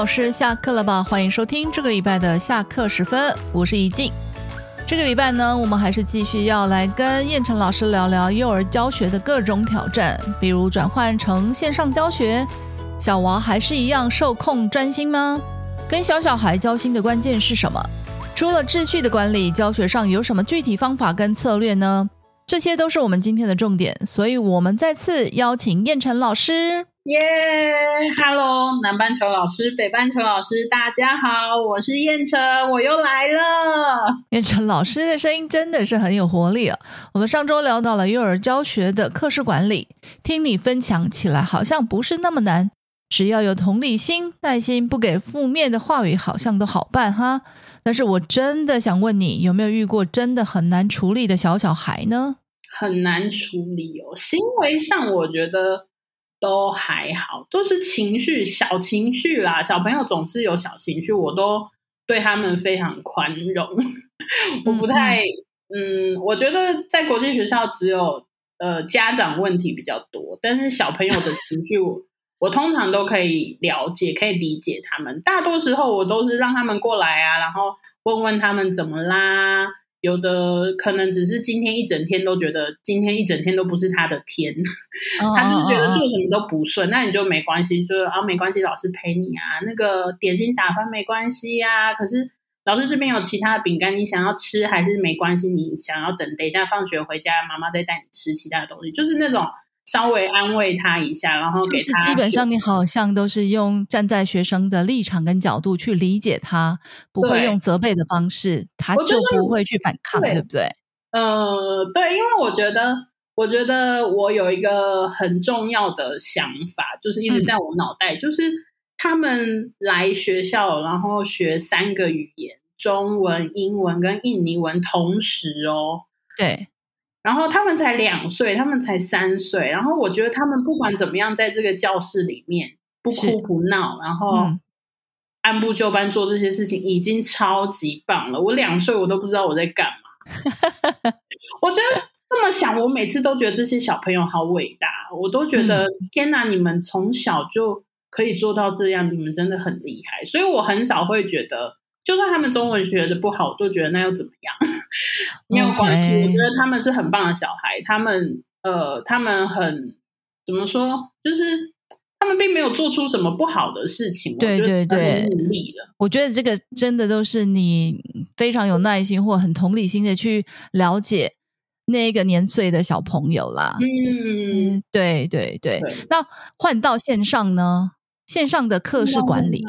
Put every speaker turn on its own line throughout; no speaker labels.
老师下课了吧？欢迎收听这个礼拜的下课时分，我是怡静。这个礼拜呢，我们还是继续要来跟燕城老师聊聊幼儿教学的各种挑战，比如转换成线上教学，小娃还是一样受控专心吗？跟小小孩交心的关键是什么？除了秩序的管理，教学上有什么具体方法跟策略呢？这些都是我们今天的重点，所以我们再次邀请燕城老师。
耶，Hello，南半球老师，北半球老师，大家好，我是燕城，我又来了。
燕城老师的声音真的是很有活力啊！我们上周聊到了幼儿教学的课室管理，听你分享起来好像不是那么难，只要有同理心、耐心，不给负面的话语，好像都好办哈。但是我真的想问你，有没有遇过真的很难处理的小小孩呢？
很难处理哦，行为上我觉得。都还好，都是情绪小情绪啦。小朋友总是有小情绪，我都对他们非常宽容。我不太，嗯，我觉得在国际学校只有呃家长问题比较多，但是小朋友的情绪，我我通常都可以了解，可以理解他们。大多时候我都是让他们过来啊，然后问问他们怎么啦。有的可能只是今天一整天都觉得今天一整天都不是他的天，他就是觉得做什么都不顺，那你就没关系，就啊没关系，老师陪你啊，那个点心打翻没关系呀。可是老师这边有其他的饼干，你想要吃还是没关系，你想要等等一下放学回家，妈妈再带你吃其他的东西，就是那种。稍微安慰他一下，然后给他。
基本上，你好像都是用站在学生的立场跟角度去理解他，不会用责备的方式，他就不会去反抗，对不对？
呃，对，因为我觉得，我觉得我有一个很重要的想法，就是一直在我脑袋，就是他们来学校，然后学三个语言：中文、英文跟印尼文，同时哦，
对。
然后他们才两岁，他们才三岁。然后我觉得他们不管怎么样，在这个教室里面不哭不闹，然后按部就班做这些事情，已经超级棒了。我两岁，我都不知道我在干嘛。我觉得这么想，我每次都觉得这些小朋友好伟大。我都觉得天哪，你们从小就可以做到这样，你们真的很厉害。所以我很少会觉得。就算他们中文学的不好，我都觉得那又怎么样？没有关系，我觉得他们是很棒的小孩。他们呃，他们很怎么说？就是他们并没有做出什么不好的事情。
对对对，
努力的。
我觉得这个真的都是你非常有耐心或很同理心的去了解那个年岁的小朋友啦。嗯，对对对。那换到线上呢？线上的课室管理。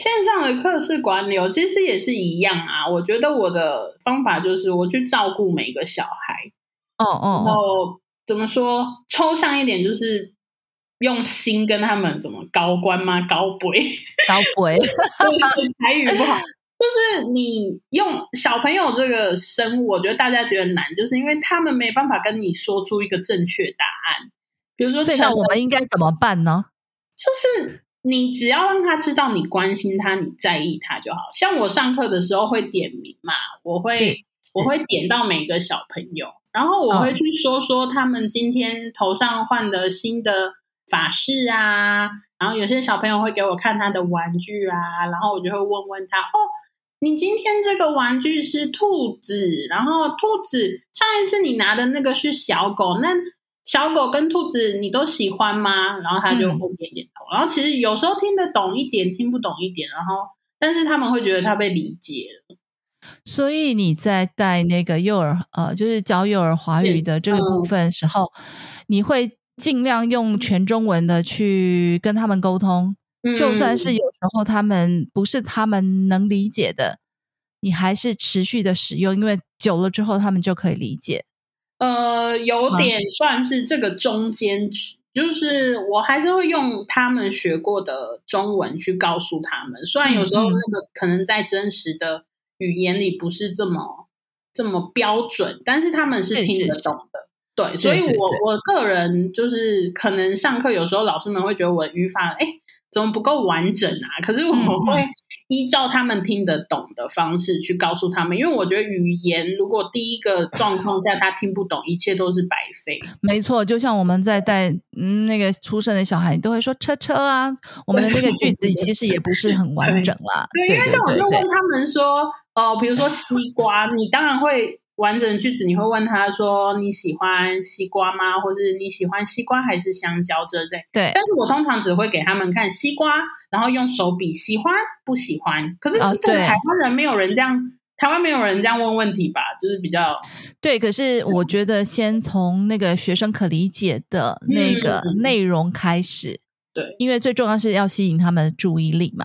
线上的课室管理其实也是一样啊。我觉得我的方法就是我去照顾每个小孩。
哦哦。
然后怎么说？抽象一点就是用心跟他们怎么高官吗？高贵？
高贵？
台语不好。就是你用小朋友这个生物，我觉得大家觉得难，就是因为他们没办法跟你说出一个正确答案。比如说，
那我们应该怎么办呢？
就是。你只要让他知道你关心他，你在意他就好。像我上课的时候会点名嘛，我会我会点到每个小朋友，然后我会去说说他们今天头上换的新的发饰啊，然后有些小朋友会给我看他的玩具啊，然后我就会问问他哦，你今天这个玩具是兔子，然后兔子上一次你拿的那个是小狗，那。小狗跟兔子，你都喜欢吗？然后他就后点点头。然后其实有时候听得懂一点，听不懂一点。然后，但是他们会觉得他被理解了。
所以你在带那个幼儿，呃，就是教幼儿华语的这个部分时候，你会尽量用全中文的去跟他们沟通。就算是有时候他们不是他们能理解的，你还是持续的使用，因为久了之后他们就可以理解。
呃，有点算是这个中间值，就是我还是会用他们学过的中文去告诉他们，虽然有时候那个可能在真实的语言里不是这么这么标准，但是他们是听得懂的。对，所以我我个人就是可能上课有时候老师们会觉得我的语法哎怎么不够完整啊？可是我会依照他们听得懂的方式去告诉他们，因为我觉得语言如果第一个状况下他听不懂，一切都是白费。
没错，就像我们在带嗯那个出生的小孩，你都会说车车啊，我们的那个句子其实也不是很完整啦。
对，因为像我就问他们说，哦、比如说西瓜，你当然会完整的句子，你会问他说你喜欢西瓜吗？或是你喜欢西瓜还是香蕉之类。
对
但是我通常只会给他们看西瓜，然后用手比喜欢不喜欢。可是这个台湾人没有人这样，台湾没有人这样问问题吧？就是比较
对，可是我觉得先从那个学生可理解的那个
嗯
内容开始，
对
因为最重要是要吸引他们的注意力嘛。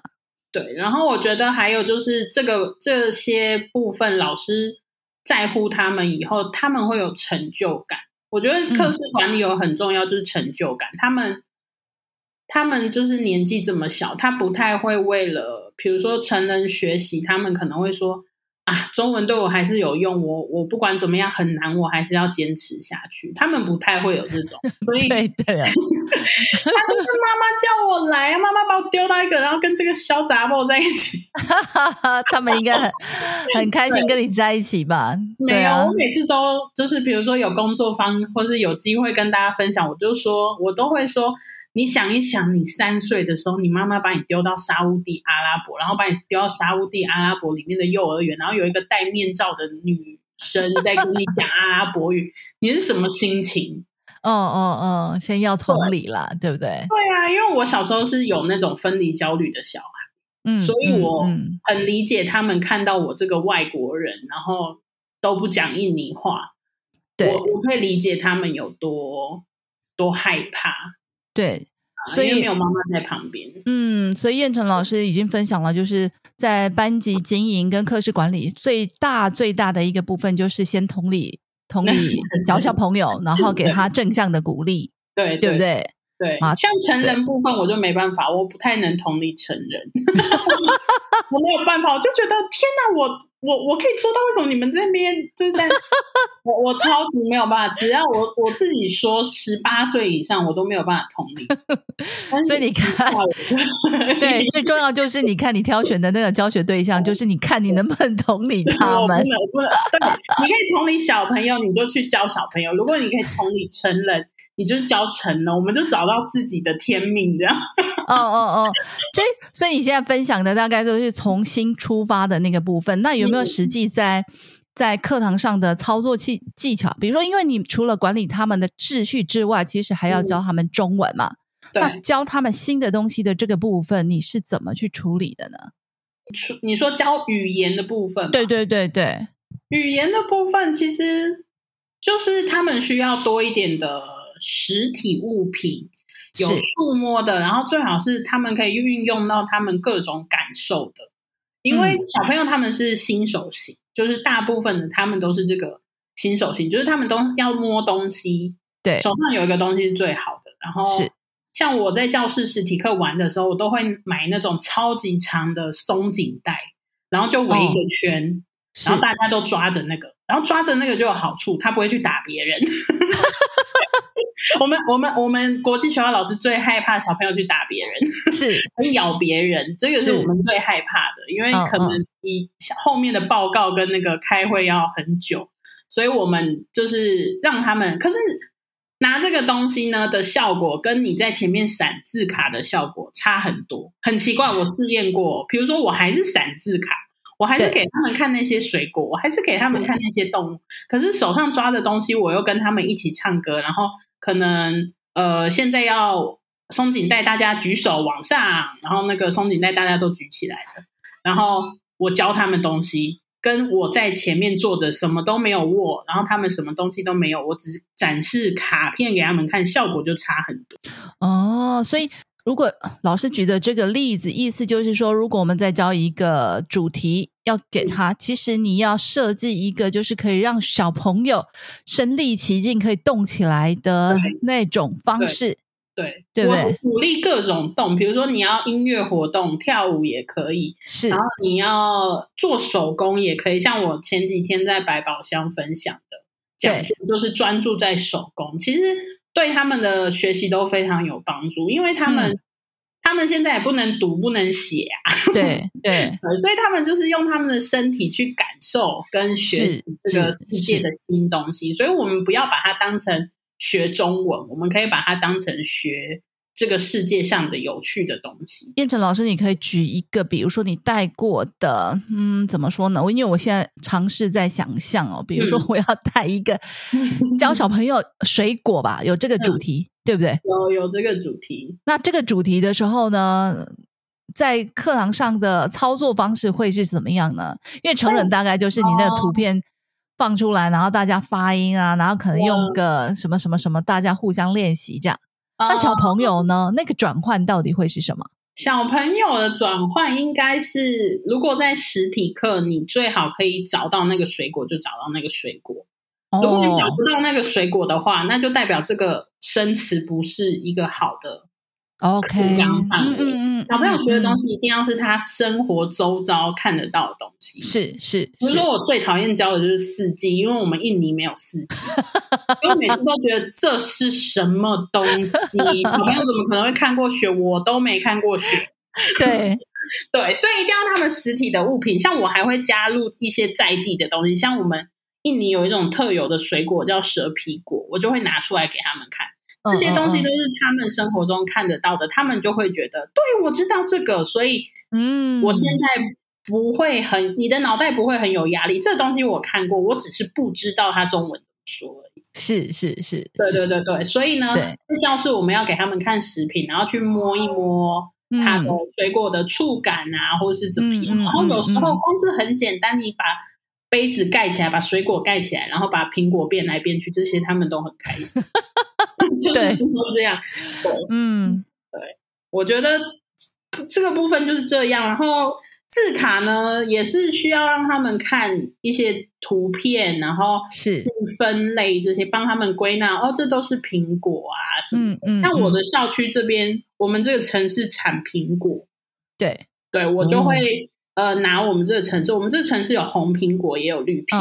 对。然后我觉得还有就是这个这些部分，老师在乎他们以后，他们会有成就感。我觉得课室管理有很重要，就是成就感。他们他们就是年纪这么小，他不太会为了，比如说成人学习，他们可能会说啊，中文对我还是有用，我我不管怎么样很难，我还是要坚持下去。他们不太会有这种，所以
对对啊，
他就是妈妈叫我来，妈妈把我丢到一个，然后跟这个小杂货在一起。
他们应该很很开心跟你在一起吧？
没有，
对啊
我，每次都就是比如说有工作方，或是有机会跟大家分享，我就说，我都会说，你想一想，你三岁的时候，你妈妈把你丢到沙乌地阿拉伯，然后把你丢到沙乌地阿拉伯里面的幼儿园，然后有一个戴面罩的女生在跟你讲阿拉伯语，你是什么心情？
哦哦哦，先要同理啦，对不对？
对啊，因为我小时候是有那种分离焦虑的小孩。
嗯，
所以我很理解他们看到我这个外国人，然后都不讲印尼话，
对
我我可以理解他们有多多害怕，
对，
啊
所以
没有妈妈在旁边。
嗯，所以燕城老师已经分享了，就是在班级经营跟课室管理最大最大的一个部分，就是先同理同理 小小朋友，然后给他正向的鼓励，
对
对不？对？
对，
啊
像成人部分我就没办法，我不太能同理成人，我没有办法，我就觉得天哪，我我我可以做到，为什么你们这边就是在 我我超级没有办法，只要我我自己说十八岁以上，我都没有办法同理。
所以你看，对，最重要就是你看你挑选的那个教学对象，就是你看你能不能同理他们
能，不能。对，你可以同理小朋友，你就去教小朋友；如果你可以同理成人，你就教成了。我们就找到自己的天命，这样。
哦 哦哦，这所以你现在分享的大概都是从新出发的那个部分。那有没有实际在在课堂上的操作技技巧？比如说，因为你除了管理他们的秩序之外，其实还要教他们中文嘛。那
对，
教他们新的东西的这个部分，你是怎么去处理的呢？
出你说教语言的部分，
对，对对对，
语言的部分其实就是他们需要多一点的实体物品。有触摸的，然后最好是他们可以运用到他们各种感受的，因为
嗯
小朋友他们是新手型，就是大部分的他们都是这个新手型，就是他们都要摸东西，
对
手上有一个东西是最好的。然后
是
像我在教室实体课玩的时候，我都会买那种超级长的松紧带，然后就围一个圈，
是
然后大家都抓着那个，然后抓着那个就有好处，他不会去打别人。我们我们我们国际学校老师最害怕小朋友去打别人，
是，
会咬别人，这个是
是
我们最害怕的，因为
嗯
可能你后面的报告跟那个开会要很久，所以我们就是让他们，可是拿这个东西呢的效果跟你在前面闪字卡的效果差很多，很奇怪。我试验过，比如说我还是闪字卡。我还是
对
给他们看那些水果，我还是给他们看那些动物，可是手上抓的东西，我又跟他们一起唱歌，然后可能呃，现在要松紧带，大家举手往上，然后那个松紧带大家都举起来了，然后我教他们东西，跟我在前面坐着什么都没有握，然后他们什么东西都没有，我只展示卡片给他们看，效果就差很多。
哦，所以如果老师举的这个例子，意思就是说，如果我们在教一个主题要给他，其实你要设计一个就是可以让小朋友身临其境、可以动起来的那种方式。
对，
对不对
我是鼓励各种动，比如说你要音乐活动，跳舞也可以，
是
然后你要做手工也可以，像我前几天在百宝箱分享的讲座，就是专注在手工，其实对他们的学习都非常有帮助，因为他们。他们现在也不能读，不能写啊。
对 对，
所以他们就是用他们的身体去感受跟学习这个世界的新东西。所以，我们不要把它当成学中文，我们可以把它当成学这个世界上的有趣的东西。
燕城老师，你可以举一个，比如说你带过的，嗯，怎么说呢？我因为我现在尝试在想象哦，比如说我要带一个 教小朋友水果吧，有这个主题。对不对？
有有这个主题。
那这个主题的时候呢，在课堂上的操作方式会是怎么样呢？因为成人大概就是你那个图片放出来，然后大家发音啊，然后可能用个什么什么什么，大家互相练习这样。那小朋友呢，那个转换到底会是什么？
小朋友的转换应该是，如果在实体课，你最好可以找到那个水果，就找到那个水果。如果你找不到那个水果的话，那就代表这个生词不是一个好的
OK
嗯嗯嗯，小朋友学的东西一定要是他生活周遭看得到的东西。
是是，
比如说我最讨厌教的就是四季，因为我们印尼没有四季，因为每次都觉得这是什么东西，小朋友怎么可能会看过雪？我都没看过雪。
对
对，所以一定要他们实体的物品。像我还会加入一些在地的东西，像我们。印尼有一种特有的水果叫蛇皮果，我就会拿出来给他们看。这些东西都是他们生活中看得到的，他们就会觉得，对我知道这个，所以，嗯，我现在不会很，你的脑袋不会很有压力。这个东西我看过，我只是不知道它中文怎么说而已。
是是是，
对对对对。所以呢，在教室我们要给他们看食品，然后去摸一摸它的水果的触感啊，或是怎么样。然后有时候光是很简单，你把杯子盖起来，把水果盖起来，然后把苹果变来变去，这些他们都很开心，就是这样。对，嗯，对，我觉得这个部分就是这样。然后字卡呢，也是需要让他们看一些图片，然后
是
分类这些，帮他们归纳。哦，这都是苹果啊，什么？嗯那我的校区这边，我们这个城市产苹果，
对，
对我就会。呃，拿我们这个城市，我们这个城市有红苹果，也有绿苹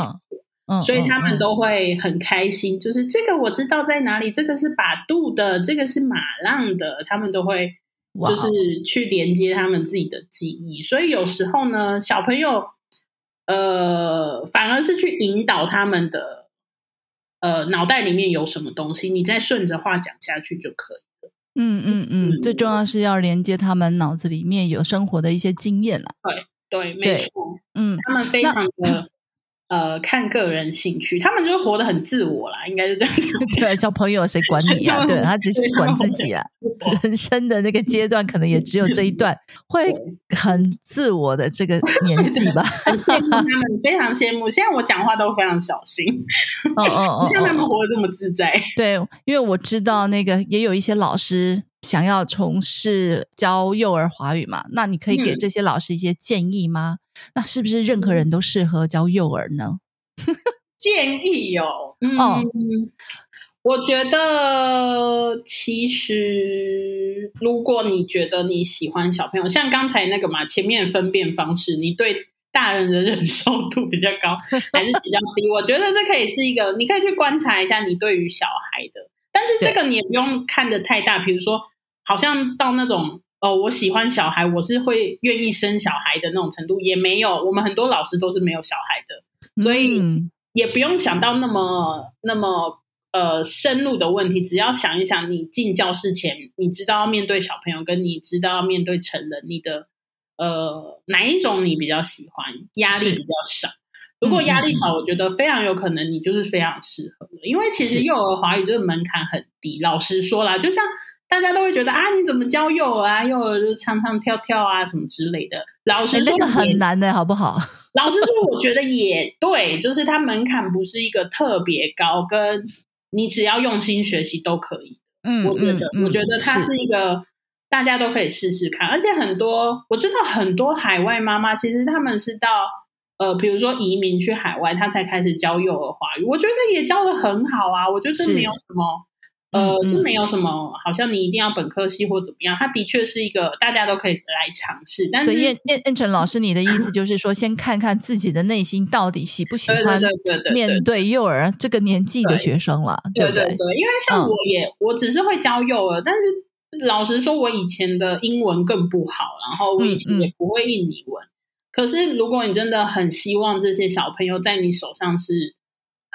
果，所以他们都会很开心。就是这个我知道在哪里，这个是把度的，这个是马浪的，他们都会就是去连接他们自己的记忆。所以有时候呢，小朋友呃，反而是去引导他们的呃脑袋里面有什么东西，你再顺着话讲下去就可以。
嗯嗯嗯，最重要是要连接他们脑子里面有生活的一些经验了。
对。对，没错，嗯，他们非常的呃看个人兴趣，他们就活得很自我啦，应该是这样子。
对，小朋友谁管你啊？对他只是管自己啊。人生的那个阶段，可能也只有这一段会很自我的这个年纪吧。
羡慕他们，非常羡慕。现在我讲话都非常小心，哦哦哦，像他们活得这么自在。
对，因为我知道那个也有一些老师。想要从事教幼儿华语嘛？那你可以给这些老师一些建议吗？那是不是任何人都适合教幼儿呢？
建议哦，嗯，我觉得其实如果你觉得你喜欢小朋友，像刚才那个嘛，前面分辨方式，你对大人的忍受度比较高 还是比较低？我觉得这可以是一个，你可以去观察一下你对于小孩的，但是这个你也不用看的太大，比如说。好像到那种哦，我喜欢小孩，我是会愿意生小孩的那种程度也没有。我们很多老师都是没有小孩的，所以也不用想到那么那么呃深入的问题。只要想一想，你进教室前，你知道要面对小朋友，跟你知道要面对成人，你的呃哪一种你比较喜欢？压力比较少。如果压力少，我觉得非常有可能你就是非常适合的。因为其实幼儿华语这个门槛很低。老实说啦，就像。大家都会觉得啊，你怎么教幼儿啊？幼儿就唱唱跳跳啊，什么之类的。老师
那个很难的，好不好？
老师说，我觉得也对，就是它门槛不是一个特别高，跟你只要用心学习都可以。嗯，我觉得，我觉得它是一个大家都可以试试看。而且很多我知道很多海外妈妈，其实他们是到呃，比如说移民去海外，他才开始教幼儿华语。我觉得也教的很好啊，我觉得没有什么。呃，没有什么，好像你一定要本科系或怎么样。它的确是一个大家都可以来尝试，但是
所以燕燕燕晨老师，你的意思就是说，先看看自己的内心到底喜不喜欢面对幼儿这个年纪的学生了，不对？
对对对，因为像
嗯
我也、我只是会教幼儿，但是老实说，我以前的英文更不好，然后我以前也不会印尼文。可是如果你真的很希望这些小朋友在你手上是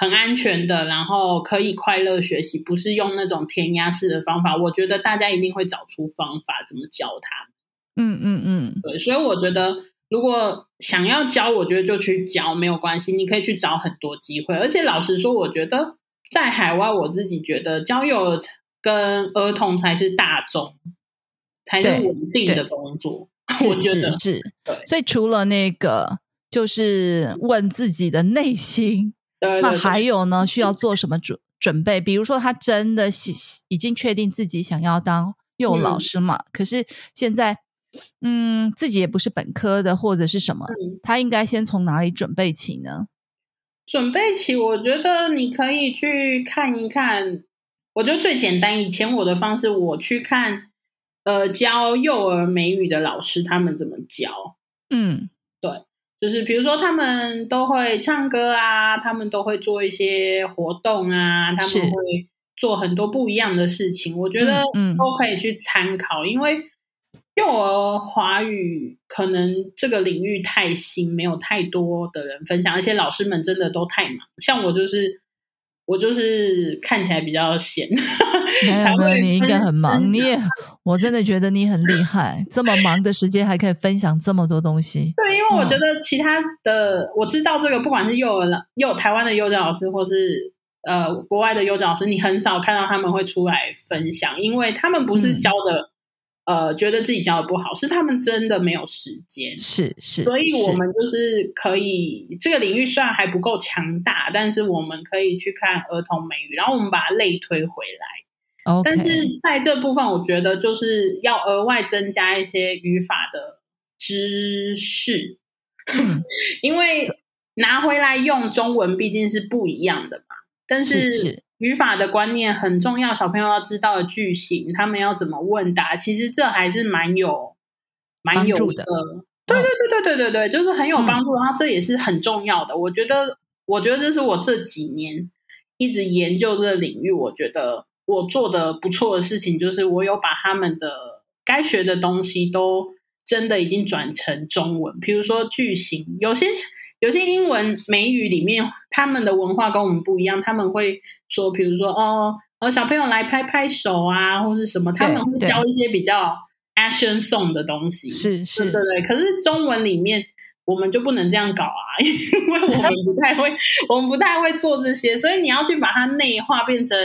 很安全的，然后可以快乐学习，不是用那种填鸭式的方法，我觉得大家一定会找出方法怎么教他们。
嗯嗯嗯，
对，所以我觉得如果想要教，我觉得就去教没有关系，你可以去找很多机会。而且老实说，我觉得在海外，我自己觉得教幼儿跟儿童才是大众，才是稳定的工作。我觉得
是所以除了那个，就是问自己的内心，那还有呢，需要做什么准准备？比如说，他真的喜已经确定自己想要当幼老
嗯
师嘛，可是现在，嗯，自己也不是本科的或者是什么，
嗯
他应该先从哪里准备起呢？
准备起，我觉得你可以去看一看。我觉得最简单，以前我的方式，我去看呃教幼儿美语的老师他们怎么教。
嗯
就是比如说，他们都会唱歌啊，他们都会做一些活动啊，他
是
们会做很多不一样的事情。我觉得都可以去参考，因为幼儿华语可能这个领域太新，没有太多的人分享，而且老师们真的都太忙。像我就是我就是看起来比较闲，
没有 没有，
才会
你应该很忙，你也，我真的觉得你很厉害，这么忙的时间还可以分享这么多东西。
对，因为我
嗯
觉得其他的、我知道这个，不管是幼儿老幼台湾的幼教老师，或是呃国外的幼教老师，你很少看到他们会出来分享，因为他们不是
嗯
教的、呃觉得自己教的不好，是他们真的没有时间。
是是，
所以我们就是可以，这个领域虽然还不够强大，但是我们可以去看儿童美语，然后我们把它类推回来。
OK，
但是在这部分，我觉得就是要额外增加一些语法的知识，
嗯
因为拿回来用中文毕竟是不一样的嘛。但
是是
语法的观念很重要，小朋友要知道的句型，他们要怎么问答，其实这还是蛮有蛮有
帮助的
对对对对对对对，就是很有
嗯。
帮助，然后这也是很重要的。我觉得，我觉得这是我这几年一直研究这个领域，我觉得我做的不错的事情，就是我有把他们的该学的东西都真的已经转成中文，比如说句型，有些有些英文美语里面，他们的文化跟我们不一样，他们会说，比如说哦，呃，小朋友来拍拍手啊，或是什么，他们会教一些比较 action song 的东西，对
是是。
对对，可是中文里面我们就不能这样搞啊，因为我们不太会，我们不太会做这些，所以你要去把它内化，变成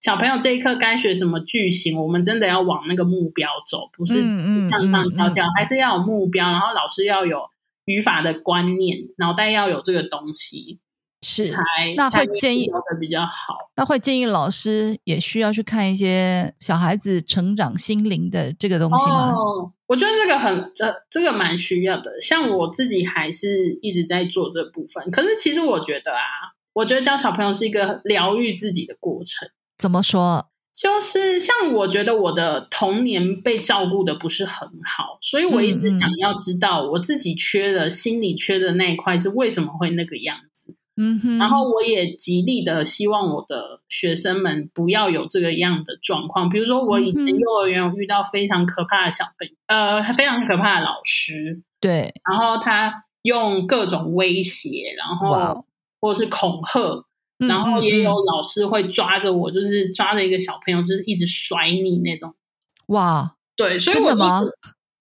小朋友这一刻该学什么句型，我们真的要往那个目标走，不是上上跳
嗯。
跳，还是要有目标，然后老师要有语法的观念，脑袋要有这个东西，
是。
才
那会建议
比较好。
那会建议老师也需要去看一些小孩子成长心灵的这个东西吗？
哦，我觉得这个很这这个蛮需要的。像我自己还是一直在做这部分，可是其实我觉得啊，我觉得教小朋友是一个疗愈自己的过程。
怎么说？
就是像我觉得我的童年被照顾的不是很好，所以我一直想要知道我自己缺的、心里缺的那一块是为什么会那个样子。
嗯哼，
然后我也极力的希望我的学生们不要有这个样的状况。比如说，我以前幼儿园有遇到非常可怕的小朋友，呃，非常可怕的老师，
对，
然后他用各种威胁，然后或是恐吓，
嗯
然后也有老师会抓着我，就是抓着一个小朋友，就是一直甩你那种。
哇，
对，所以我就
真的吗？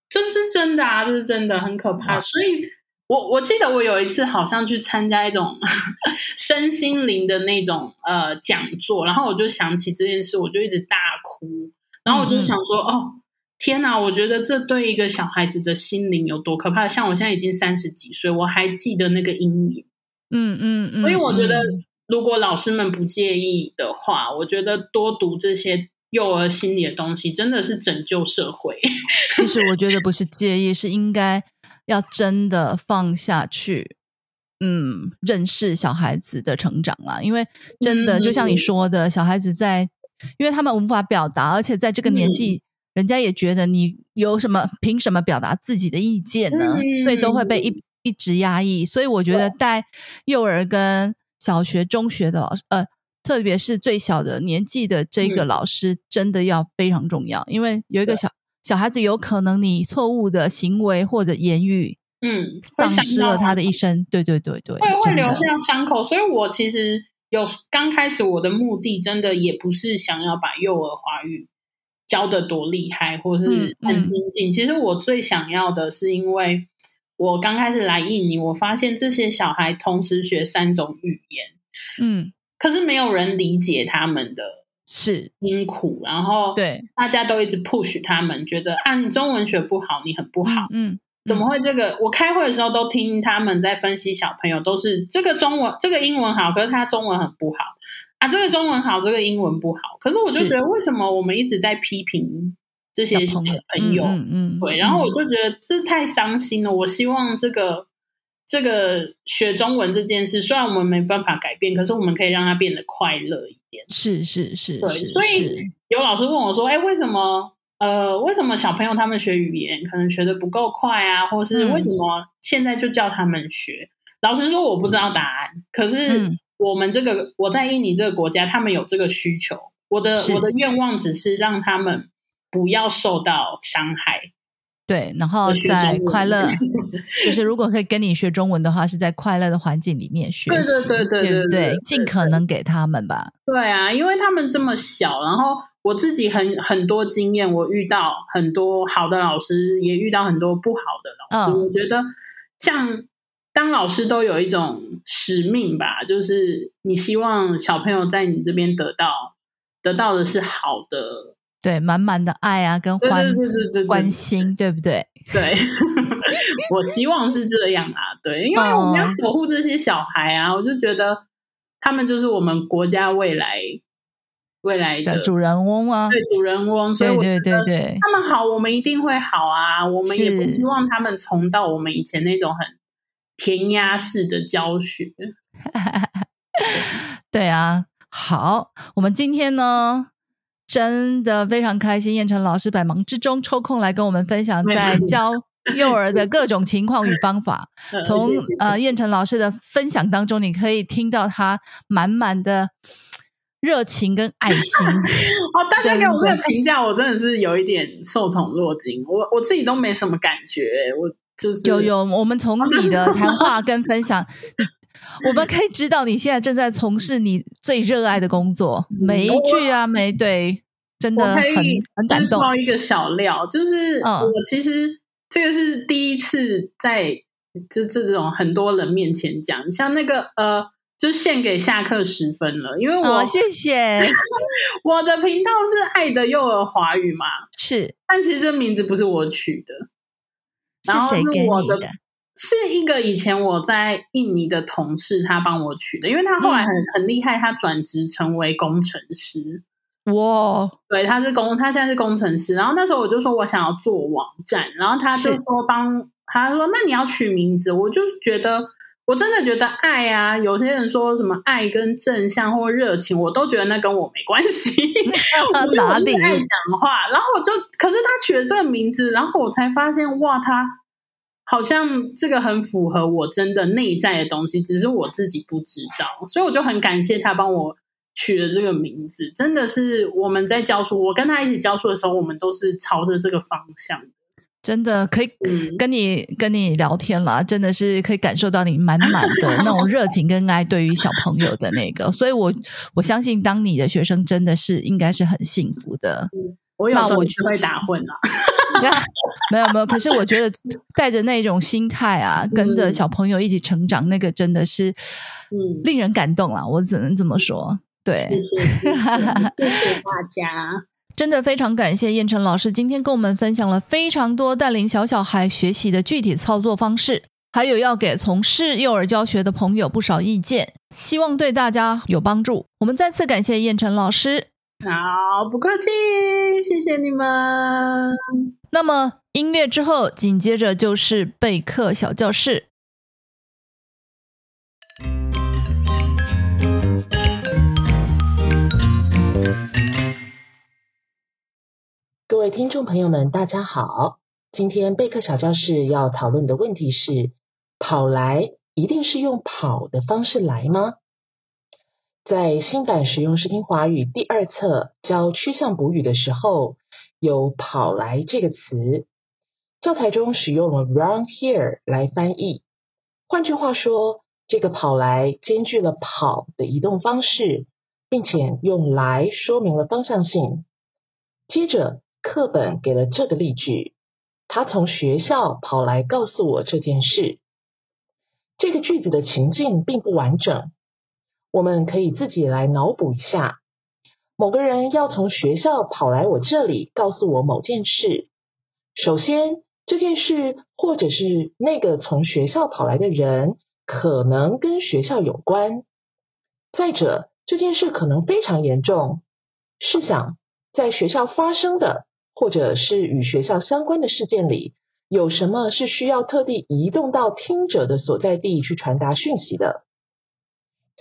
这是真的啊，这是真的，很可怕。所以我我记得我有一次好像去参加一种 身心灵的那种呃讲座，然后我就想起这件事，我就一直大哭，然后我就想说，哦。天哪！我觉得这对一个小孩子的心灵有多可怕。像我现在已经三十几岁，我还记得那个阴影。
嗯嗯嗯，
所以我觉得
嗯，
如果老师们不介意的话，我觉得多读这些幼儿心理的东西，真的是拯救社会。
其实我觉得不是介意，是应该要真的放下去，嗯，认识小孩子的成长啦。因为真的，
嗯
就像你说的，小孩子在因为他们无法表达，而且在这个年纪，人家也觉得你有什么凭什么表达自己的意见呢？所以都会被一一直压抑。所以我觉得带幼儿跟小学、中学的老师，呃，特别是最小的年纪的这个老师，真的要非常重要，因为有一个小小孩子，有可能你错误的行为或者言语。
嗯，
丧失了他的一生，对对对对，
会会留下伤口。所以我其实有刚开始我的目的，真的也不是想要把幼儿华语教的多厉害，或是很精进。其实我最想要的是，因为我刚开始来印尼，我发现这些小孩同时学三种语言，
嗯，
可是没有人理解他们的
是
辛苦，然后
对
大家都一直 push 他们，觉得啊，你中文学不好，你很不好，
嗯。
怎么会这个？我开会的时候都听他们在分析小朋友，都是这个中文、这个英文好，可是他中文很不好啊。这个中文好，这个英文不好。可是我就觉得，为什么我们一直在批评这些小朋友？
嗯嗯，
对。然后我就觉得这太伤心了。我希望这个这个学中文这件事，虽然我们没办法改变，可是我们可以让它变得快乐一点。
是是是，
对。所以有老师问我说：“哎，为什么？”呃，为什么小朋友他们学语言可能学的不够快啊？或是为什么现在就叫他们学？老实说，我不知道答案。可是我们这个我在印尼这个国家，他们有这个需求。我的我的愿望只是让他们不要受到伤害。
对，然后在快乐，就是如果可以跟你学中文的话，是在快乐的环境里面学
习，对对对对对，
尽可能给他们吧。
对啊，因为他们这么小，然后。我自己很很多经验，我遇到很多好的老师，也遇到很多不好的老师。我觉得，像当老师都有一种使命吧，就是你希望小朋友在你这边得到得到的是好的，
对，满满的爱啊，跟欢
对对对
关心，对不对？
对，我希望是这样啊，对，因为我们要守护这些小孩啊，我就觉得他们就是我们国家未来。未来的
主人翁啊，
对主人翁，所以我
觉得
他们好，我们一定会好啊。我们也不希望他们重蹈我们以前那种很填鸭式的教学。
对啊，好，我们今天呢真的非常开心，燕城老师百忙之中抽空来跟我们分享在 教幼儿的各种情况与方法。从呃燕城老师的分享当中，你可以听到他满满的。热情跟爱心
哦，大家给我这个评价，我真的是有一点受宠若惊。我我自己都没什么感觉，我就是
有有。我们从你的谈话跟分享，我们可以知道你现在正在从事你最热爱的工作。每一句啊，每对，真的很很感动。
爆一个小料，就是我其实这个是第一次在就这种很多人面前讲，像那个呃。就献给下课十分了，因为我
谢谢
我的频道是爱的幼儿华语嘛，
是，
但其实这名字不是我取的，
是谁给你的？
是一个以前我在印尼的同事他帮我取的，因为他后来很很厉害，他转职成为工程师。
哇，
对，他是工，他现在是工程师。然后那时候我就说我想要做网站，然后他就说帮他说那你要取名字，我就觉得。我真的觉得爱啊，有些人说什么爱跟正向或热情，我都觉得那跟我没关系。
哪里
爱讲话？然后我就，可是他取了这个名字，然后我才发现，哇，他好像这个很符合我真的内在的东西，只是我自己不知道。所以我就很感谢他帮我取了这个名字。真的是我们在教书，我跟他一起教书的时候，我们都是朝着这个方向。
真的可以跟你跟你聊天了，真的是可以感受到你满满的那种热情跟爱，对于小朋友的那个，所以我我相信，当你的学生真的是应该是很幸福的。
我有时候就会打混了，
没有没有，可是我觉得带着那种心态啊，跟着小朋友一起成长，那个真的是嗯令人感动了。我只能这么说，对，
谢谢谢谢大家。
真的非常感谢燕城老师今天跟我们分享了非常多带领小小孩学习的具体操作方式，还有要给从事幼儿教学的朋友不少意见，希望对大家有帮助。我们再次感谢燕城老师，
好，不客气，谢谢你们。
那么音乐之后，紧接着就是备课小教室。
各位听众朋友们，大家好。今天备课小教室要讨论的问题是：跑来一定是用跑的方式来吗？在新版实用视听华语第二册教趋向补语的时候，有“跑来”这个词，教材中使用了 “run here” 来翻译。换句话说，这个“跑来”兼具了跑的移动方式，并且用“来”说明了方向性。接着，课本给了这个例句。他从学校跑来告诉我这件事。这个句子的情境并不完整，我们可以自己来脑补一下。某个人要从学校跑来我这里告诉我某件事。首先，这件事或者是那个从学校跑来的人可能跟学校有关。再者，这件事可能非常严重。试想，在学校发生的。或者是与学校相关的事件里，有什么是需要特地移动到听者的所在地去传达讯息的？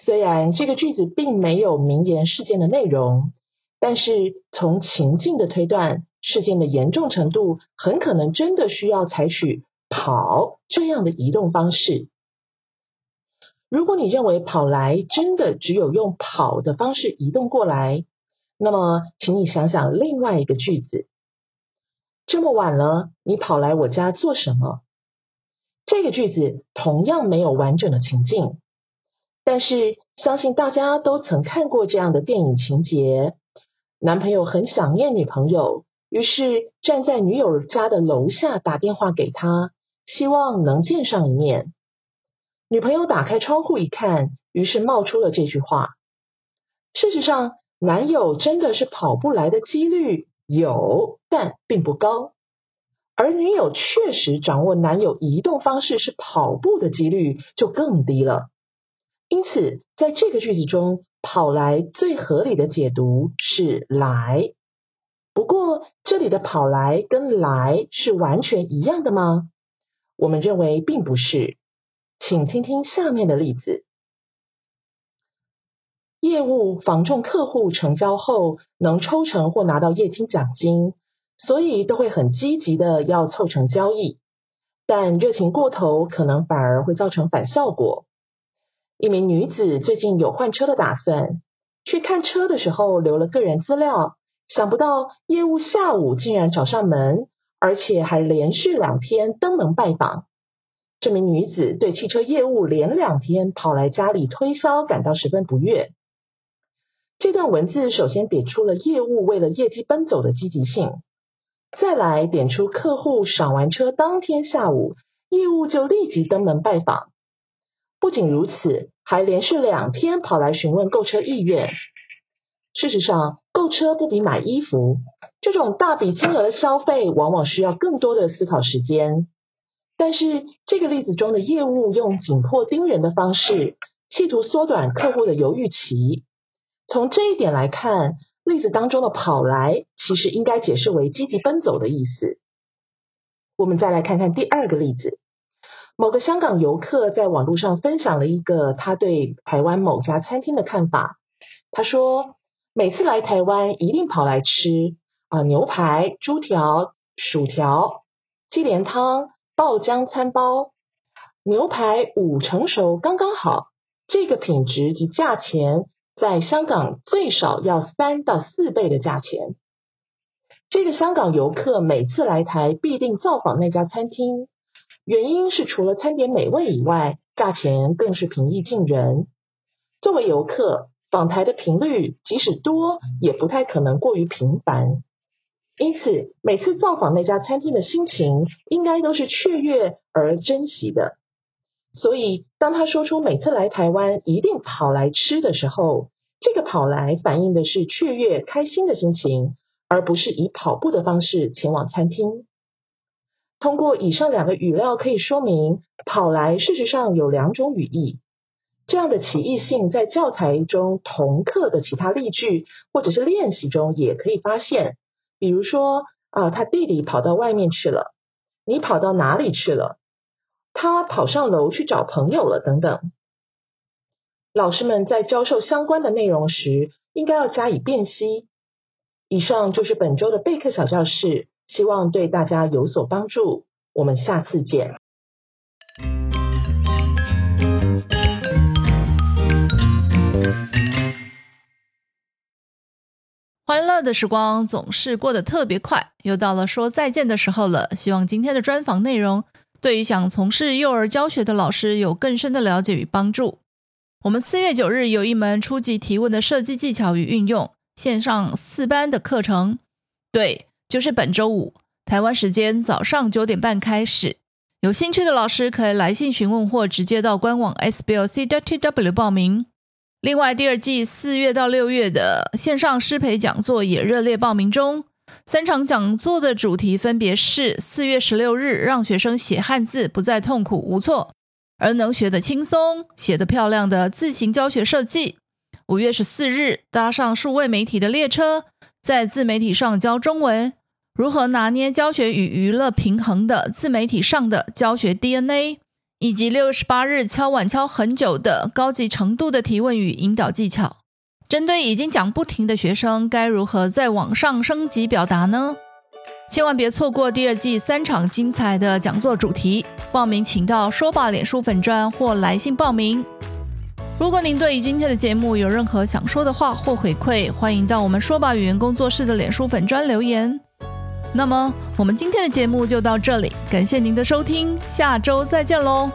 虽然这个句子并没有名言事件的内容，但是从情境的推断，事件的严重程度很可能真的需要采取跑这样的移动方式。如果你认为跑来真的只有用跑的方式移动过来，那么请你想想另外一个句子。这么晚了，你跑来我家做什么？这个句子同样没有完整的情境，但是相信大家都曾看过这样的电影情节：男朋友很想念女朋友，于是站在女友家的楼下打电话给她，希望能见上一面。女朋友打开窗户一看，于是冒出了这句话。事实上，男友真的是跑步来的几率。有，但并不高。而女友确实掌握男友移动方式是跑步的几率就更低了。因此，在这个句子中，跑来最合理的解读是来。不过，这里的跑来跟来是完全一样的吗？我们认为并不是。请听听下面的例子。业务防重客户成交后能抽成或拿到业绩奖金，所以都会很积极的要凑成交易。但热情过头，可能反而会造成反效果。一名女子最近有换车的打算，去看车的时候留了个人资料，想不到业务下午竟然找上门，而且还连续两天登门拜访。这名女子对汽车业务连两天跑来家里推销感到十分不悦。这段文字首先点出了业务为了业绩奔走的积极性，再来点出客户赏完车当天下午，业务就立即登门拜访。不仅如此，还连续两天跑来询问购车意愿。事实上，购车不比买衣服，这种大笔金额的消费往往需要更多的思考时间。但是这个例子中的业务用紧迫盯人的方式，企图缩短客户的犹豫期。从这一点来看，例子当中的“跑来”其实应该解释为积极奔走的意思。我们再来看看第二个例子：某个香港游客在网络上分享了一个他对台湾某家餐厅的看法。他说：“每次来台湾一定跑来吃啊牛排、猪条、薯条、鸡莲汤、爆浆餐包，牛排五成熟刚刚好，这个品质及价钱。”在香港最少要三到四倍的价钱。这个香港游客每次来台必定造访那家餐厅，原因是除了餐点美味以外，价钱更是平易近人。作为游客，访台的频率即使多，也不太可能过于频繁。因此，每次造访那家餐厅的心情，应该都是雀跃而珍惜的。所以，当他说出每次来台湾一定跑来吃的时候，这个跑来反映的是雀跃、开心的心情，而不是以跑步的方式前往餐厅。通过以上两个语料可以说明，跑来事实上有两种语义。这样的歧义性在教材中同课的其他例句或者是练习中也可以发现。比如说，啊，他弟弟跑到外面去了，你跑到哪里去了？他跑上楼去找朋友了，等等。老师们在教授相关的内容时，应该要加以辨析。以上就是本周的备课小教室，希望对大家有所帮助。我们下次见。
欢乐的时光总是过得特别快，又到了说再见的时候了。希望今天的专访内容对于想从事幼儿教学的老师有更深的了解与帮助。我们四月九日有一门初级提问的设计技巧与运用线上四班的课程，对，就是本周五台湾时间早上九点半开始。有兴趣的老师可以来信询问或直接到官网 sblc.tw 报名。另外，第二季四月到六月的线上师培讲座也热烈报名中。三场讲座的主题分别是：四月十六日，让学生写汉字不再痛苦无措，而能学得轻松、写得漂亮的自行教学设计；五月十四日，搭上数位媒体的列车，在自媒体上教中文，如何拿捏教学与娱乐平衡的自媒体上的教学 DNA。以及六月十八日敲碗敲很久的高级程度的提问与引导技巧，针对已经讲不停的学生，该如何在网上升级表达呢？千万别错过第二季三场精彩的讲座主题。报名请到说吧脸书粉专或来信报名。如果您对于今天的节目有任何想说的话或回馈，欢迎到我们说吧语言工作室的脸书粉砖留言。那么，我们今天的节目就到这里，感谢您的收听，下周再见喽。